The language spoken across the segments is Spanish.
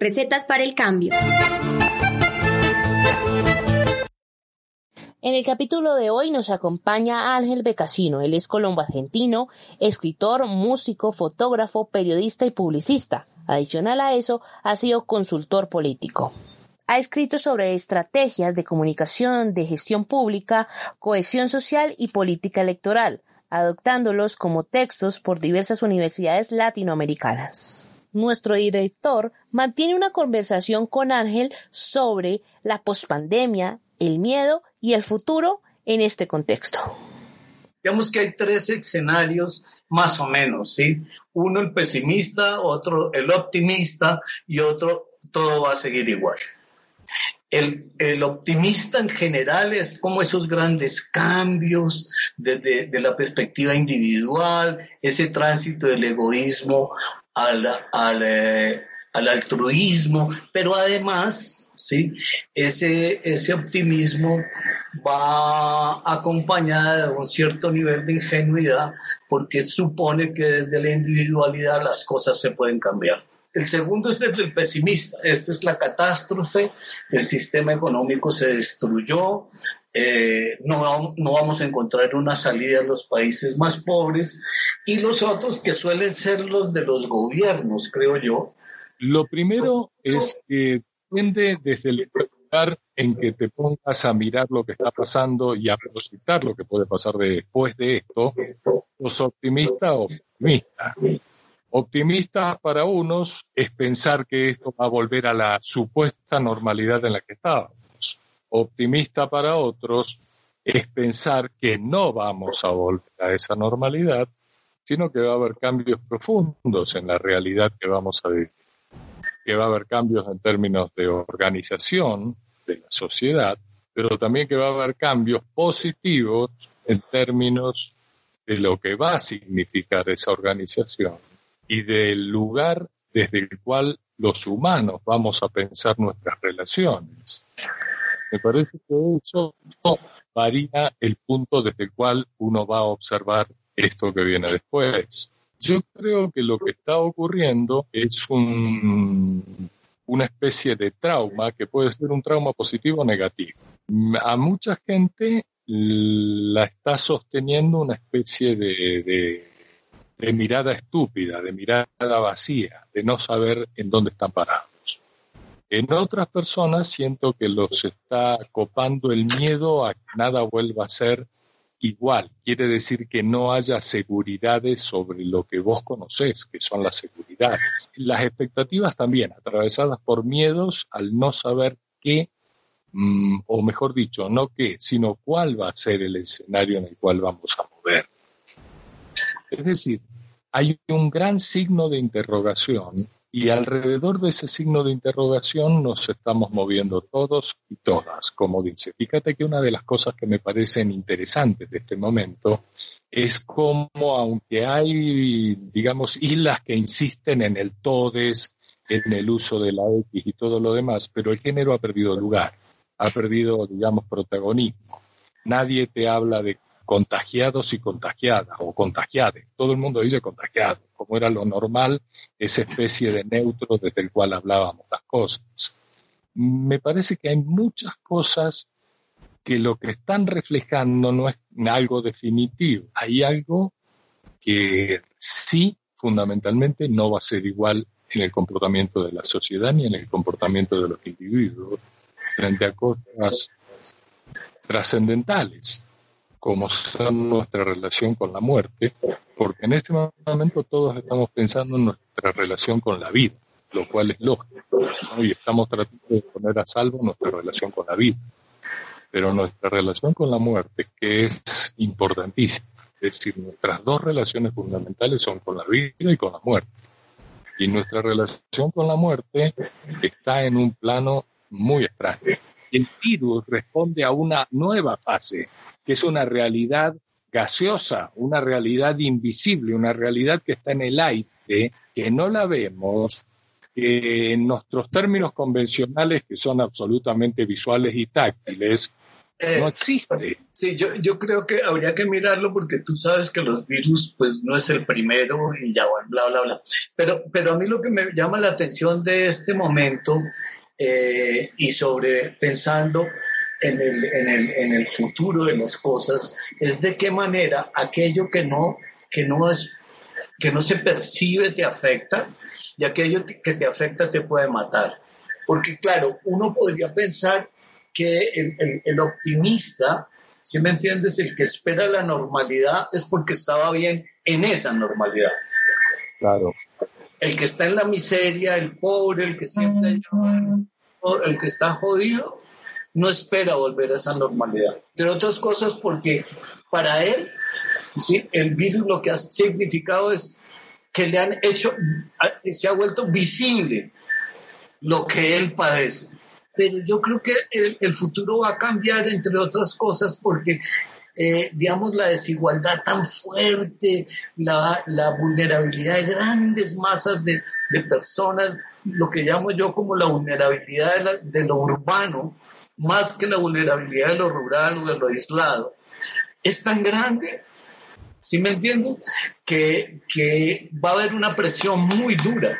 Recetas para el cambio. En el capítulo de hoy nos acompaña Ángel Becasino. Él es colombo argentino, escritor, músico, fotógrafo, periodista y publicista. Adicional a eso, ha sido consultor político. Ha escrito sobre estrategias de comunicación, de gestión pública, cohesión social y política electoral, adoptándolos como textos por diversas universidades latinoamericanas nuestro director mantiene una conversación con Ángel sobre la pospandemia, el miedo y el futuro en este contexto. Digamos que hay tres escenarios más o menos, ¿sí? Uno el pesimista, otro el optimista y otro todo va a seguir igual. El, optimista en general es como esos grandes cambios desde de la perspectiva individual, ese tránsito del egoísmo al, al, eh, al altruismo, pero además, ¿sí? ese, ese optimismo va acompañada de un cierto nivel de ingenuidad porque supone que desde la individualidad las cosas se pueden cambiar. El segundo es el pesimista. Esto es la catástrofe. El sistema económico se destruyó. Eh, no, no vamos a encontrar una salida en los países más pobres y los otros que suelen ser los de los gobiernos, creo yo. Lo primero es que depende desde el lugar en que te pongas a mirar lo que está pasando y a proyectar lo que puede pasar después de esto, ¿sos optimista o optimista? Optimista para unos es pensar que esto va a volver a la supuesta normalidad en la que estábamos optimista para otros es pensar que no vamos a volver a esa normalidad, sino que va a haber cambios profundos en la realidad que vamos a vivir, que va a haber cambios en términos de organización de la sociedad, pero también que va a haber cambios positivos en términos de lo que va a significar esa organización y del lugar desde el cual los humanos vamos a pensar nuestras relaciones. Me parece que eso varía el punto desde el cual uno va a observar esto que viene después. Yo creo que lo que está ocurriendo es un, una especie de trauma que puede ser un trauma positivo o negativo. A mucha gente la está sosteniendo una especie de mirada estúpida, de mirada vacía, de no saber en dónde están parados. En otras personas siento que los está copando el miedo a que nada vuelva a ser igual. Quiere decir que no haya seguridades sobre lo que vos conocés, que son las seguridades. Las expectativas también, atravesadas por miedos al no saber qué, mm, o mejor dicho, no qué, sino cuál va a ser el escenario en el cual vamos a mover. Es decir, hay un gran signo de interrogación y alrededor de ese signo de interrogación nos estamos moviendo todos y todas, como dice. Fíjate que una de las cosas que me parecen interesantes de este momento es cómo, aunque hay, digamos, islas que insisten en el todes, en el uso de la X y todo lo demás, pero el género ha perdido lugar, ha perdido, digamos, protagonismo. Nadie te habla de contagiados y contagiadas o contagiades. Todo el mundo dice contagiado, como era lo normal, esa especie de neutro desde el cual hablábamos las cosas. Me parece que hay muchas cosas que lo que están reflejando no es algo definitivo. Hay algo que sí, fundamentalmente, no va a ser igual en el comportamiento de la sociedad ni en el comportamiento de los individuos frente a cosas trascendentales como nuestra relación con la muerte, porque en este momento todos estamos pensando en nuestra relación con la vida, lo cual es lógico, y estamos tratando de poner a salvo nuestra relación con la vida. Pero nuestra relación con la muerte, que es importantísima, es decir, nuestras dos relaciones fundamentales son con la vida y con la muerte. Y nuestra relación con la muerte está en un plano muy extraño. El virus responde a una nueva fase, que es una realidad gaseosa, una realidad invisible, una realidad que está en el aire, que no la vemos, que en nuestros términos convencionales, que son absolutamente visuales y táctiles, eh, no existe. Sí, yo, yo creo que habría que mirarlo porque tú sabes que los virus, pues no es el primero y ya, bla, bla, bla. Pero, pero a mí lo que me llama la atención de este momento eh, y sobre pensando en el, en, el, en el futuro de las cosas es de qué manera aquello que no, que no es que no se percibe te afecta y aquello que te afecta te puede matar. Porque claro, uno podría pensar que el, el, optimista, si me entiendes, el que espera la normalidad es porque estaba bien en esa normalidad. Claro. El que está en la miseria, el pobre, el que siempre el que está jodido, no espera volver a esa normalidad. Entre otras cosas porque para él, ¿sí? el virus lo que ha significado es que le han hecho, se ha vuelto visible lo que él padece pero yo creo que el, futuro va a cambiar, entre otras cosas, porque, eh, digamos, la desigualdad tan fuerte, la, vulnerabilidad de grandes masas de, personas, lo que llamo yo como la vulnerabilidad de, lo urbano, más que la vulnerabilidad de lo rural o de lo aislado, es tan grande ¿sí me entienden? Que, que, va a haber una presión muy dura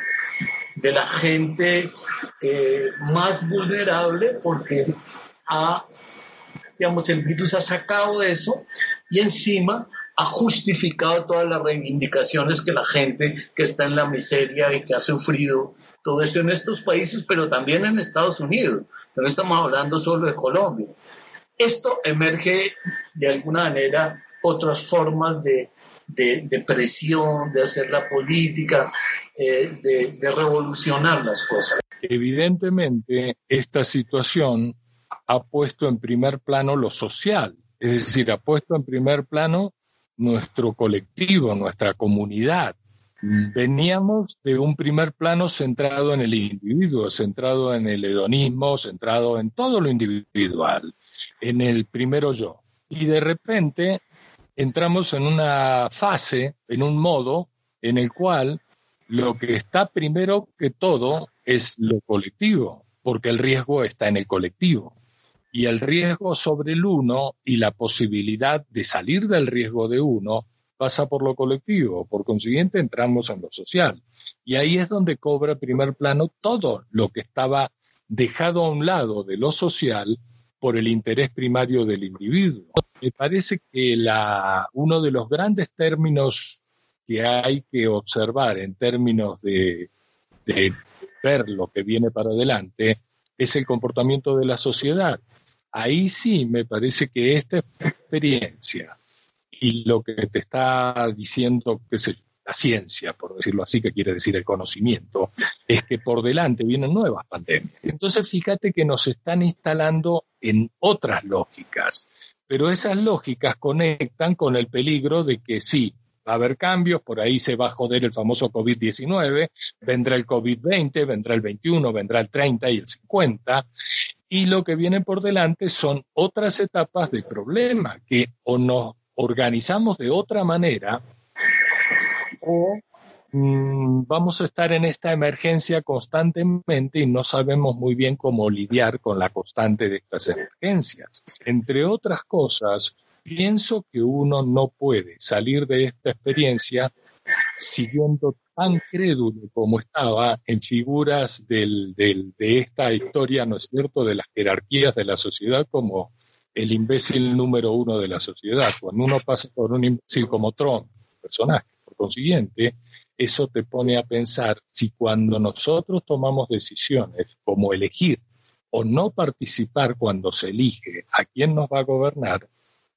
de la gente eh, más vulnerable porque ha, digamos, el virus ha sacado eso y encima ha justificado todas las reivindicaciones que la gente que está en la miseria y que ha sufrido todo esto en estos países, pero también en Estados Unidos. No estamos hablando solo de Colombia. Esto emerge de alguna manera otras formas de, de, presión, de hacer la política, eh, de, revolucionar las cosas. Evidentemente, esta situación ha puesto en primer plano lo social, es decir, ha puesto en primer plano nuestro colectivo, nuestra comunidad. Veníamos de un primer plano centrado en el individuo, centrado en el hedonismo, centrado en todo lo individual, en el primero yo. Y de repente entramos en una fase, en un modo en el cual lo que está primero que todo es lo colectivo, porque el riesgo está en el colectivo. Y el riesgo sobre el uno y la posibilidad de salir del riesgo de uno pasa por lo colectivo. Por consiguiente, entramos en lo social. Y ahí es donde cobra primer plano todo lo que estaba dejado a un lado de lo social por el interés primario del individuo. Me parece que la, uno de los grandes términos que hay que observar en términos de, de ver lo que viene para adelante es el comportamiento de la sociedad. Ahí sí me parece que esta experiencia y lo que te está diciendo, qué sé la ciencia, por decirlo así, que quiere decir el conocimiento, es que por delante vienen nuevas pandemias. Entonces, fíjate que nos están instalando en otras lógicas, pero esas lógicas conectan con el peligro de que sí, va a haber cambios, por ahí se va a joder el famoso COVID-19, vendrá el COVID-20, vendrá el 21, vendrá el 30 y el 50, y lo que viene por delante son otras etapas de problema que o nos organizamos de otra manera, o mm, vamos a estar en esta emergencia constantemente y no sabemos muy bien cómo lidiar con la constante de estas emergencias. Entre otras cosas, pienso que uno no puede salir de esta experiencia siguiendo tan crédulo como estaba en figuras del, de esta historia, ¿no es cierto?, de las jerarquías de la sociedad como el imbécil número uno de la sociedad. Cuando uno pasa por un imbécil como Trump, personaje, consiguiente, eso te pone a pensar si cuando nosotros tomamos decisiones como elegir o no participar cuando se elige a quién nos va a gobernar,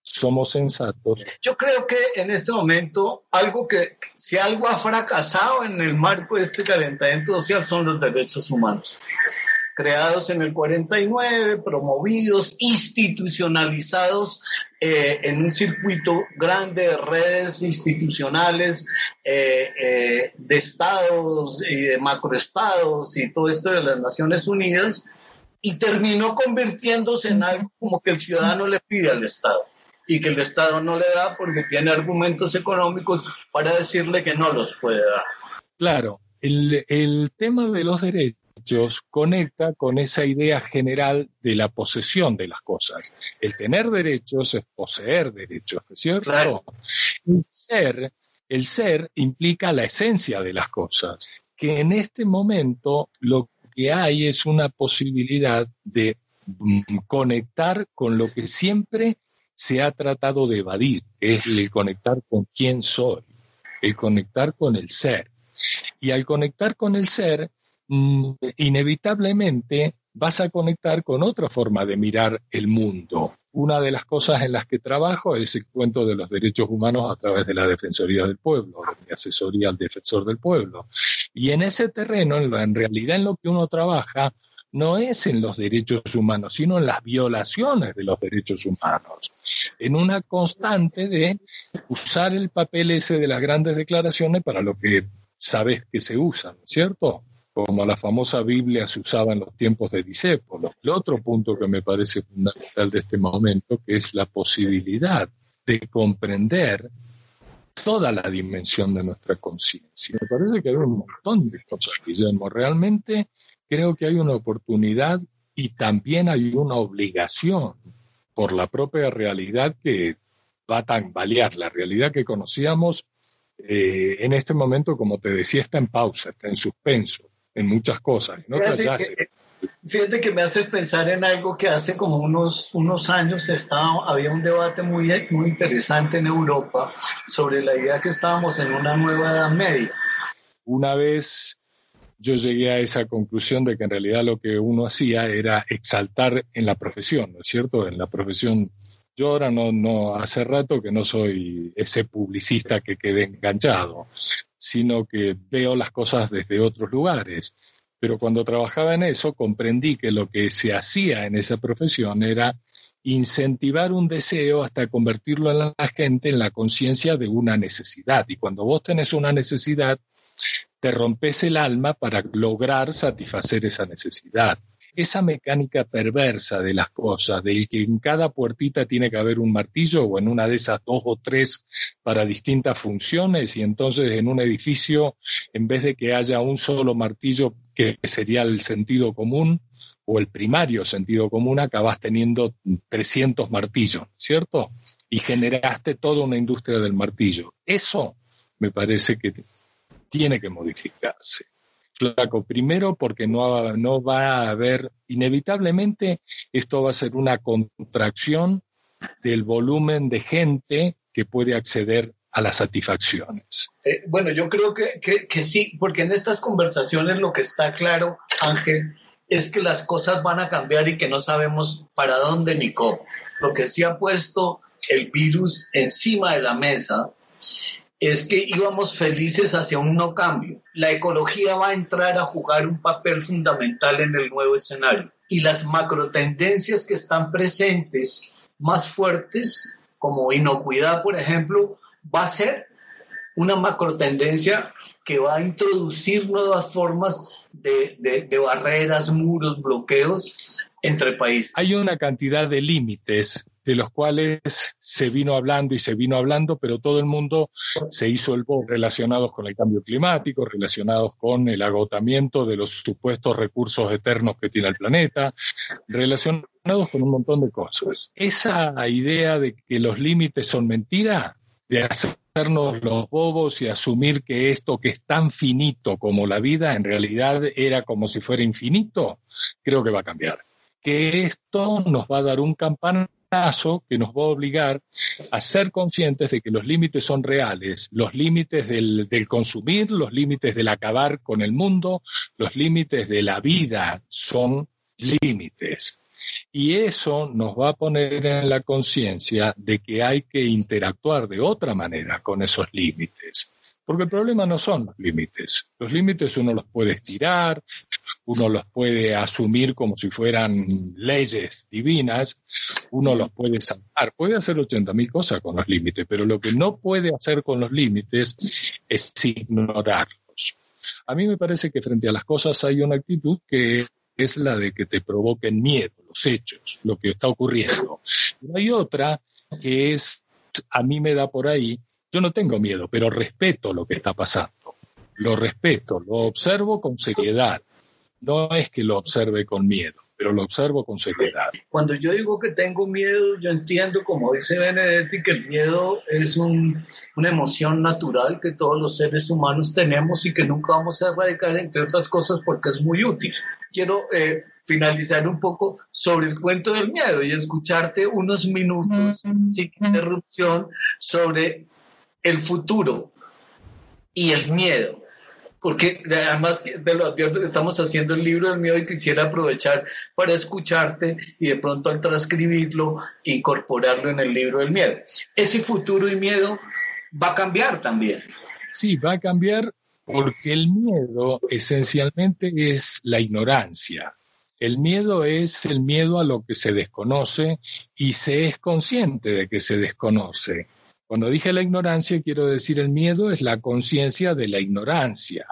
somos sensatos. Yo creo que en este momento algo que, si algo ha fracasado en el marco de este calentamiento social son los derechos humanos creados en el 49, promovidos, institucionalizados eh, en un circuito grande de redes institucionales, eh, eh, de estados y de macroestados y todo esto de las Naciones Unidas, y terminó convirtiéndose en algo como que el ciudadano le pide al Estado y que el Estado no le da porque tiene argumentos económicos para decirle que no los puede dar. Claro, el, el tema de los derechos conecta con esa idea general de la posesión de las cosas. El tener derechos es poseer derechos, ¿cierto? El ser, el ser implica la esencia de las cosas, que en este momento lo que hay es una posibilidad de mm, conectar con lo que siempre se ha tratado de evadir, es el conectar con quién soy, el conectar con el ser. Y al conectar con el ser, Mm, inevitablemente vas a conectar con otra forma de mirar el mundo. Una de las cosas en las que trabajo es el cuento de los derechos humanos a través de la Defensoría del Pueblo, de mi asesoría al defensor del pueblo. Y en ese terreno, en realidad en lo que uno trabaja, no es en los derechos humanos, sino en las violaciones de los derechos humanos, en una constante de usar el papel ese de las grandes declaraciones para lo que sabes que se usan, ¿cierto? como la famosa Biblia se usaba en los tiempos de Disépolo. El otro punto que me parece fundamental de este momento, que es la posibilidad de comprender toda la dimensión de nuestra conciencia. Me parece que hay un montón de cosas, Guillermo. Realmente creo que hay una oportunidad y también hay una obligación por la propia realidad que va a tambalear. La realidad que conocíamos eh, en este momento, como te decía, está en pausa, está en suspenso en muchas cosas. fíjate, que, me haces pensar en algo que hace como unos, unos años estaba, había un debate muy, muy interesante en Europa sobre la idea que estábamos en una nueva edad media. Una vez yo llegué a esa conclusión de que en realidad lo que uno hacía era exaltar en la profesión, ¿no es cierto? En la profesión yo ahora no, hace rato que no soy ese publicista que quede enganchado, sino que veo las cosas desde otros lugares. Pero cuando trabajaba en eso comprendí que lo que se hacía en esa profesión era incentivar un deseo hasta convertirlo en la gente en la conciencia de una necesidad. Y cuando vos tenés una necesidad, te rompes el alma para lograr satisfacer esa necesidad esa mecánica perversa de las cosas, del que en cada puertita tiene que haber un martillo o en una de esas dos o tres para distintas funciones y entonces en un edificio, en vez de que haya un solo martillo que sería el sentido común o el primario sentido común, acabas teniendo 300 martillos, ¿cierto? Y generaste toda una industria del martillo. Eso me parece que tiene que modificarse flaco. Primero porque no, no va a haber, inevitablemente, esto va a ser una contracción del volumen de gente que puede acceder a las satisfacciones. Eh, bueno, yo creo que, que, sí, porque en estas conversaciones lo que está claro, Ángel, es que las cosas van a cambiar y que no sabemos para dónde ni cómo. Lo que sí ha puesto el virus encima de la mesa es que íbamos felices hacia un no cambio. La ecología va a entrar a jugar un papel fundamental en el nuevo escenario y las macro tendencias que están presentes más fuertes, como inocuidad, por ejemplo, va a ser una macro tendencia que va a introducir nuevas formas de, de barreras, muros, bloqueos entre países. Hay una cantidad de límites de los cuales se vino hablando y se vino hablando, pero todo el mundo se hizo el voz relacionados con el cambio climático, relacionados con el agotamiento de los supuestos recursos eternos que tiene el planeta, relacionados con un montón de cosas. Esa idea de que los límites son mentira, de hacernos los bobos y asumir que esto que es tan finito como la vida en realidad era como si fuera infinito, creo que va a cambiar. Que esto nos va a dar un campanazo que nos va a obligar a ser conscientes de que los límites son reales, los límites del, consumir, los límites del acabar con el mundo, los límites de la vida son límites. Y eso nos va a poner en la conciencia de que hay que interactuar de otra manera con esos límites. Porque el problema no son los límites. Los límites uno los puede estirar, uno los puede asumir como si fueran leyes divinas, uno los puede salvar, puede hacer 80.000 cosas con los límites, pero lo que no puede hacer con los límites es ignorarlos. A mí me parece que frente a las cosas hay una actitud que es la de que te provoquen miedo, los hechos, lo que está ocurriendo. Pero hay otra que es, a mí me da por ahí, yo no tengo miedo, pero respeto lo que está pasando. Lo respeto, lo observo con seriedad. No es que lo observe con miedo, pero lo observo con seriedad. Cuando yo digo que tengo miedo, yo entiendo, como dice Benedetti, que el miedo es una emoción natural que todos los seres humanos tenemos y que nunca vamos a erradicar, entre otras cosas, porque es muy útil. Quiero eh, finalizar un poco sobre el cuento del miedo y escucharte unos minutos sin interrupción sobre el futuro y el miedo. Porque además te lo advierto que estamos haciendo el libro del miedo y quisiera aprovechar para escucharte y de pronto al transcribirlo, incorporarlo en el libro del miedo. Ese futuro y miedo va a cambiar también. Sí, va a cambiar porque el miedo esencialmente es la ignorancia. El miedo es el miedo a lo que se desconoce y se es consciente de que se desconoce. Cuando dije la ignorancia, quiero decir el miedo es la conciencia de la ignorancia.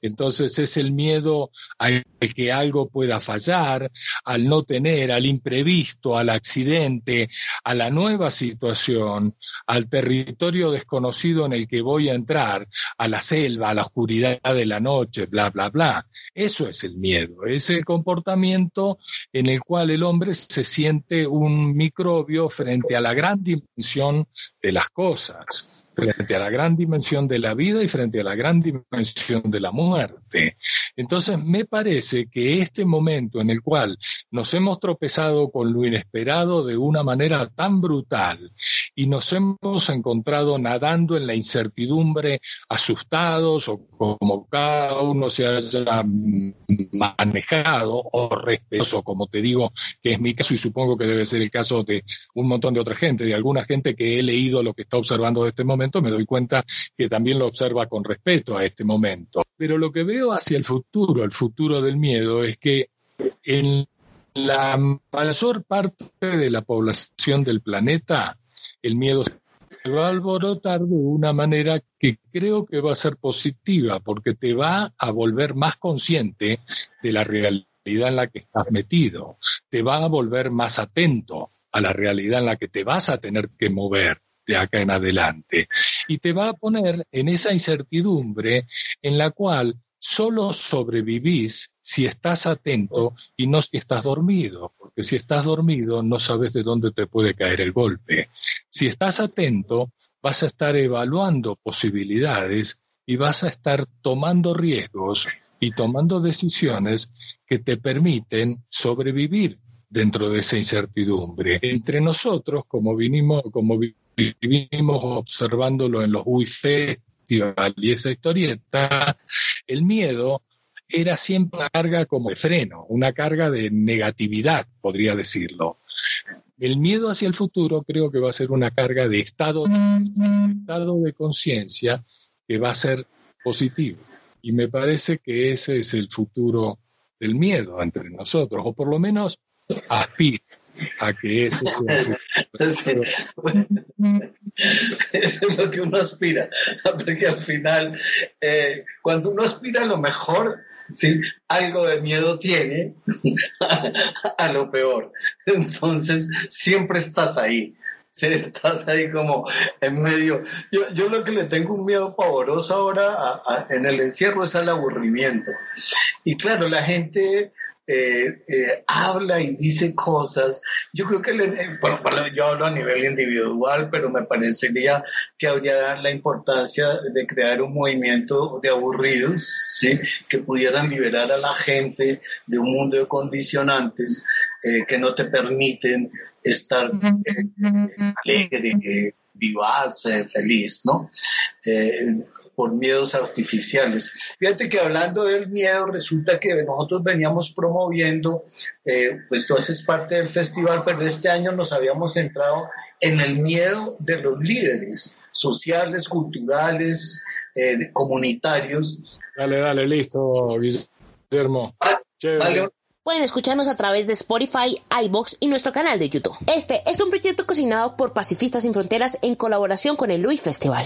Entonces es el miedo al que algo pueda fallar, al no tener, al imprevisto, al accidente, a la nueva situación, al territorio desconocido en el que voy a entrar, a la selva, a la oscuridad de la noche, bla, bla, bla. Eso es el miedo, es el comportamiento en el cual el hombre se siente un microbio frente a la gran dimensión de las cosas frente a la gran dimensión de la vida y frente a la gran dimensión de la muerte. Entonces, me parece que este momento en el cual nos hemos tropezado con lo inesperado de una manera tan brutal y nos hemos encontrado nadando en la incertidumbre, asustados o como cada uno se haya manejado o respetuoso, como te digo, que es mi caso y supongo que debe ser el caso de un montón de otra gente, de alguna gente que he leído lo que está observando de este momento me doy cuenta que también lo observa con respeto a este momento. Pero lo que veo hacia el futuro, el futuro del miedo, es que en la mayor parte de la población del planeta, el miedo se va a alborotar de una manera que creo que va a ser positiva, porque te va a volver más consciente de la realidad en la que estás metido, te va a volver más atento a la realidad en la que te vas a tener que mover de acá en adelante. Y te va a poner en esa incertidumbre en la cual solo sobrevivís si estás atento y no si estás dormido, porque si estás dormido no sabes de dónde te puede caer el golpe. Si estás atento, vas a estar evaluando posibilidades y vas a estar tomando riesgos y tomando decisiones que te permiten sobrevivir dentro de esa incertidumbre. Entre nosotros, como vinimos, como vivimos observándolo en los UI Festival y esa historieta, el miedo era siempre una carga como de freno, una carga de negatividad, podría decirlo. El miedo hacia el futuro creo que va a ser una carga de estado, estado de conciencia que va a ser positivo. Y me parece que ese es el futuro del miedo entre nosotros, o por lo menos aspira a que eso sea. Eso es lo que uno aspira, porque al final, eh, cuando uno aspira a lo mejor, ¿sí? algo de miedo tiene a, lo peor. Entonces, siempre estás ahí. Sí, estás ahí como en medio. Yo, yo lo que le tengo un miedo pavoroso ahora en el encierro es al aburrimiento. Y claro, la gente eh, eh, habla y dice cosas. Yo creo que yo hablo a nivel individual, pero me parecería que habría la importancia de crear un movimiento de aburridos, ¿sí? que pudieran liberar a la gente de un mundo de condicionantes eh, que no te permiten estar alegre, vivaz, feliz, ¿no? Por miedos artificiales. Fíjate que hablando del miedo, resulta que nosotros veníamos promoviendo, eh, pues tú haces parte del festival, pero este año nos habíamos centrado en el miedo de los líderes sociales, culturales, eh, comunitarios. Dale, dale, listo, Guillermo. Pueden escucharnos a través de Spotify, iBox y nuestro canal de YouTube. Este es un proyecto cocinado por Pacifistas Sin Fronteras en colaboración con el Luis Festival.